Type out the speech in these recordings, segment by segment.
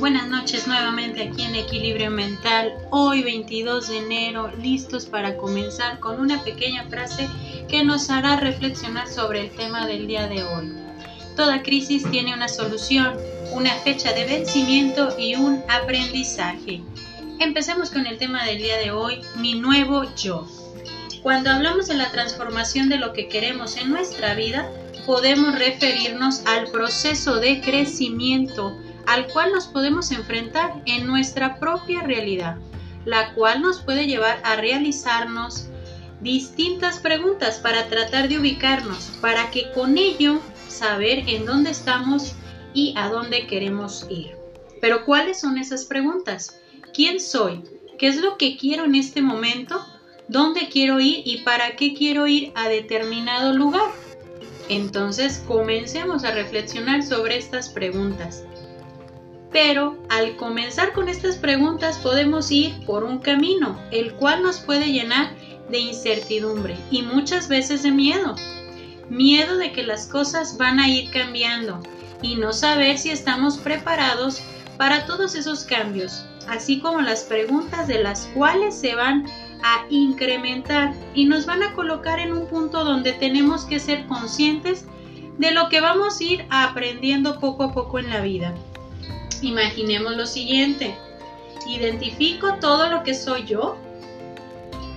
buenas noches nuevamente aquí en Equilibrio Mental. Hoy 22 de enero, listos para comenzar con una pequeña frase que nos hará reflexionar sobre el tema del día de hoy. Toda crisis tiene una solución, una fecha de vencimiento y un aprendizaje. Empecemos con el tema del día de hoy, mi nuevo yo. Cuando hablamos de la transformación de lo que queremos en nuestra vida, podemos referirnos al proceso de crecimiento al cual nos podemos enfrentar en nuestra propia realidad, la cual nos puede llevar a realizarnos distintas preguntas para tratar de ubicarnos, para que con ello saber en dónde estamos y a dónde queremos ir. Pero ¿cuáles son esas preguntas? ¿Quién soy? ¿Qué es lo que quiero en este momento? ¿Dónde quiero ir y para qué quiero ir a determinado lugar? Entonces comencemos a reflexionar sobre estas preguntas. Pero al comenzar con estas preguntas podemos ir por un camino, el cual nos puede llenar de incertidumbre y muchas veces de miedo. Miedo de que las cosas van a ir cambiando y no saber si estamos preparados para todos esos cambios, así como las preguntas de las cuales se van a incrementar y nos van a colocar en un punto donde tenemos que ser conscientes de lo que vamos a ir aprendiendo poco a poco en la vida. Imaginemos lo siguiente. ¿Identifico todo lo que soy yo?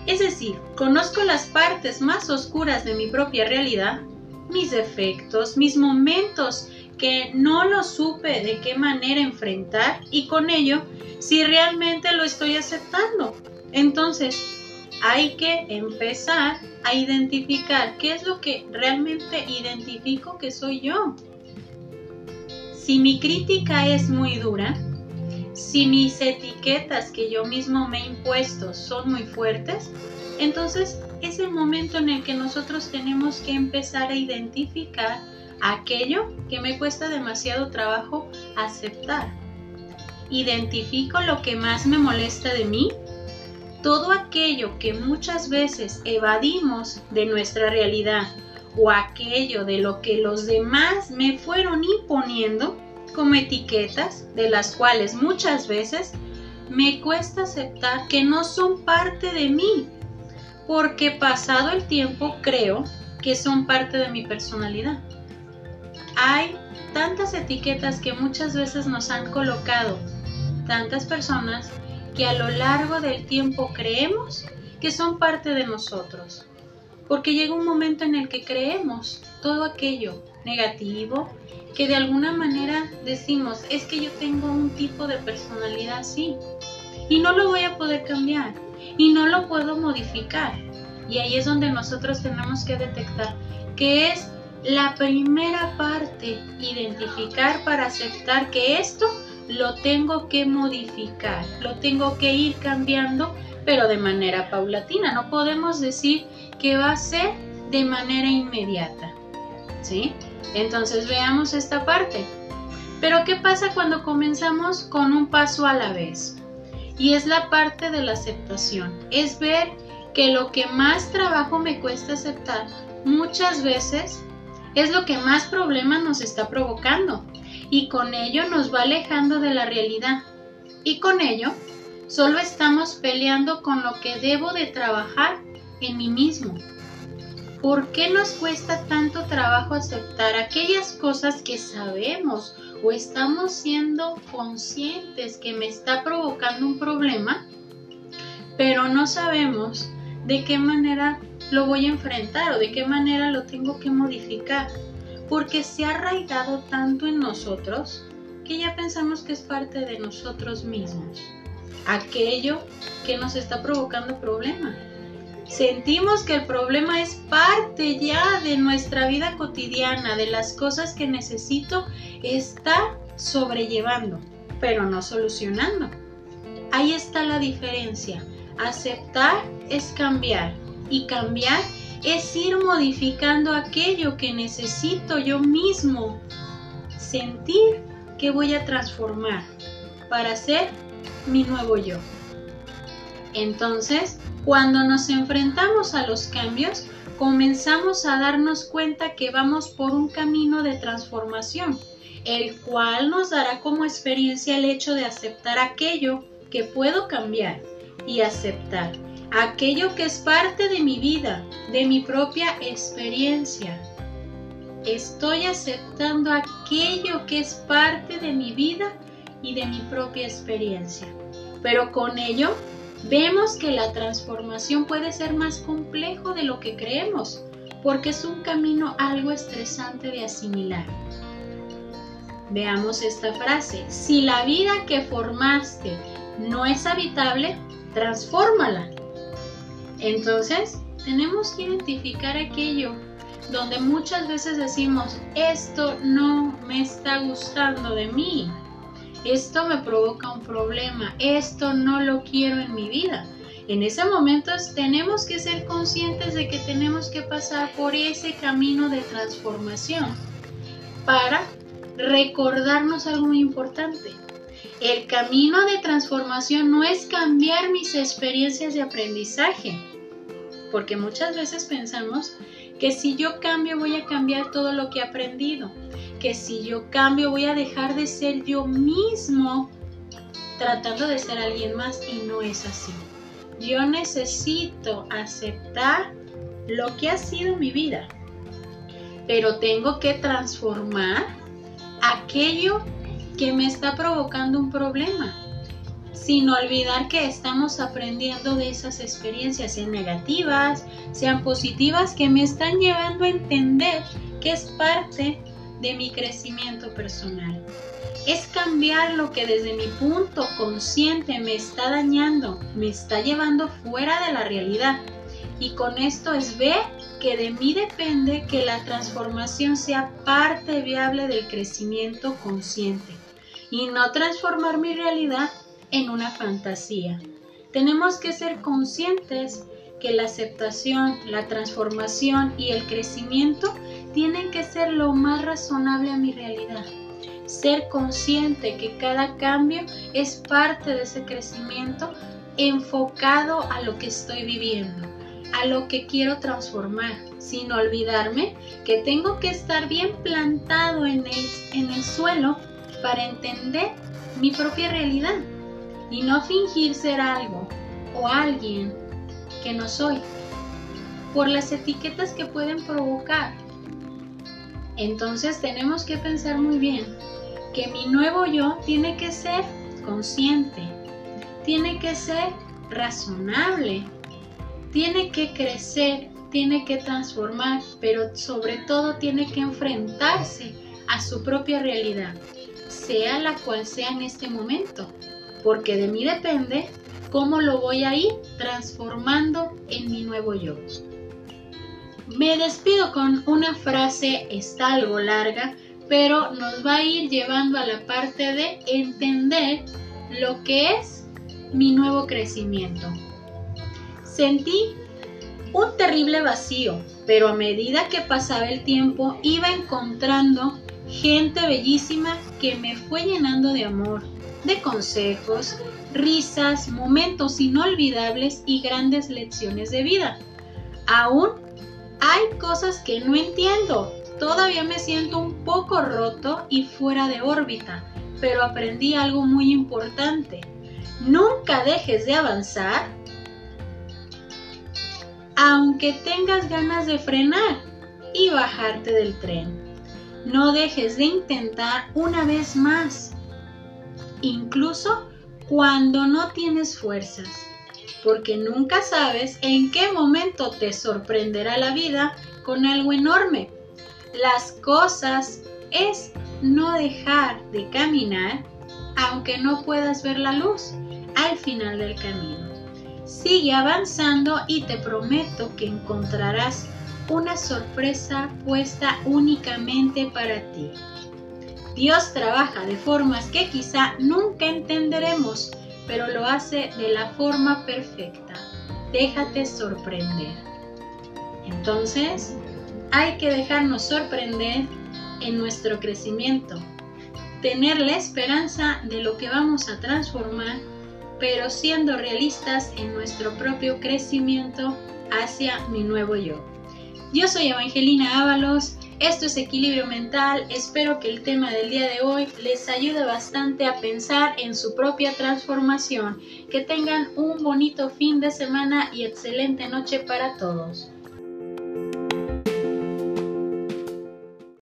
Es decir, conozco las partes más oscuras de mi propia realidad, mis defectos, mis momentos que no lo supe de qué manera enfrentar y con ello si realmente lo estoy aceptando. Entonces, hay que empezar a identificar qué es lo que realmente identifico que soy yo. Si mi crítica es muy dura, si mis etiquetas que yo mismo me he impuesto son muy fuertes, entonces es el momento en el que nosotros tenemos que empezar a identificar aquello que me cuesta demasiado trabajo aceptar. Identifico lo que más me molesta de mí, todo aquello que muchas veces evadimos de nuestra realidad o aquello de lo que los demás me fueron imponiendo como etiquetas de las cuales muchas veces me cuesta aceptar que no son parte de mí, porque pasado el tiempo creo que son parte de mi personalidad. Hay tantas etiquetas que muchas veces nos han colocado tantas personas que a lo largo del tiempo creemos que son parte de nosotros porque llega un momento en el que creemos todo aquello negativo, que de alguna manera decimos, es que yo tengo un tipo de personalidad así y no lo voy a poder cambiar y no lo puedo modificar. Y ahí es donde nosotros tenemos que detectar que es la primera parte, identificar para aceptar que esto lo tengo que modificar, lo tengo que ir cambiando, pero de manera paulatina. No podemos decir que va a ser de manera inmediata. ¿Sí? Entonces veamos esta parte. Pero ¿qué pasa cuando comenzamos con un paso a la vez? Y es la parte de la aceptación. Es ver que lo que más trabajo me cuesta aceptar muchas veces es lo que más problemas nos está provocando. Y con ello nos va alejando de la realidad. Y con ello solo estamos peleando con lo que debo de trabajar mí mismo. ¿Por qué nos cuesta tanto trabajo aceptar aquellas cosas que sabemos o estamos siendo conscientes que me está provocando un problema, pero no sabemos de qué manera lo voy a enfrentar o de qué manera lo tengo que modificar? Porque se ha arraigado tanto en nosotros que ya pensamos que es parte de nosotros mismos. Aquello que nos está provocando problemas sentimos que el problema es parte ya de nuestra vida cotidiana, de las cosas que necesito estar sobrellevando, pero no solucionando. Ahí está la diferencia. Aceptar es cambiar y cambiar es ir modificando aquello que necesito yo mismo sentir que voy a transformar para ser mi nuevo yo. Entonces, cuando nos enfrentamos a los cambios, comenzamos a darnos cuenta que vamos por un camino de transformación, el cual nos dará como experiencia el hecho de aceptar aquello que puedo cambiar y aceptar aquello que es parte de mi vida, de mi propia experiencia. Estoy aceptando aquello que es parte de mi vida y de mi propia experiencia. Pero con ello vemos que la transformación puede ser más complejo de lo que creemos, porque es un camino algo estresante de asimilar. Veamos esta frase. Si la vida que formaste no es habitable, transfórmala. Entonces, tenemos que identificar aquello donde muchas veces decimos, esto no me está gustando de mí, esto me provoca un problema, esto no lo quiero en mi vida. En ese momento tenemos que ser conscientes de que tenemos que pasar por ese camino de transformación para recordarnos algo muy importante. El camino de transformación no es cambiar mis experiencias de aprendizaje, porque muchas veces pensamos que si yo cambio voy a cambiar todo lo que he aprendido, que si yo cambio voy a dejar de ser yo mismo tratando de ser alguien más y no es así. Yo necesito aceptar lo que ha sido mi vida, pero tengo que transformar aquello que me está provocando un problema, sin olvidar que estamos aprendiendo de esas experiencias, sean negativas, sean positivas, que me están llevando a entender que es parte de mi crecimiento personal. Es cambiar lo que desde mi punto consciente me está dañando, me está llevando fuera de la realidad. Y con esto es ver que de mí depende que la transformación sea parte viable del crecimiento consciente y no transformar mi realidad en una fantasía. Tenemos que ser conscientes que la aceptación, la transformación y el crecimiento tienen que ser lo más razonable a mi realidad. Ser consciente que cada cambio es parte de ese crecimiento enfocado a lo que estoy viviendo a lo que quiero transformar, sin olvidarme que tengo que estar bien plantado en el, en el suelo para entender mi propia realidad y no fingir ser algo o alguien que no soy por las etiquetas que pueden provocar. Entonces tenemos que pensar muy bien que mi nuevo yo tiene que ser consciente, tiene que ser razonable, tiene que crecer, tiene que transformar, pero sobre todo tiene que enfrentarse a su propia realidad, sea la cual sea en este momento, porque de mí depende cómo lo voy a ir transformando en mi nuevo yo. Me despido con una frase, está algo larga, pero nos va a ir llevando a la parte de entender lo que es mi nuevo crecimiento. Sentí un terrible vacío, pero a medida que pasaba el tiempo iba encontrando gente bellísima que me fue llenando de amor, de consejos, risas, momentos inolvidables y grandes lecciones de vida. Aún hay cosas que no entiendo. Todavía me siento un poco roto y fuera de órbita, pero aprendí algo muy importante. Nunca dejes de avanzar aunque tengas ganas de frenar y bajarte del tren. No dejes de intentar una vez más, incluso cuando no tienes fuerzas, porque nunca sabes en qué momento te sorprenderá la vida con algo enorme. Las cosas es no dejar de caminar aunque no puedas ver la luz al final del camino. Sigue avanzando y te prometo que encontrarás una sorpresa puesta únicamente para ti. Dios trabaja de formas que quizá nunca entenderemos, pero lo hace de la forma perfecta. Déjate sorprender. Entonces, hay que dejarnos sorprender en nuestro crecimiento, tener la esperanza de lo que vamos a transformar pero siendo realistas en nuestro propio crecimiento hacia mi nuevo yo. Yo soy Evangelina Ábalos, Esto es equilibrio mental. Espero que el tema del día de hoy les ayude bastante a pensar en su propia transformación. Que tengan un bonito fin de semana y excelente noche para todos.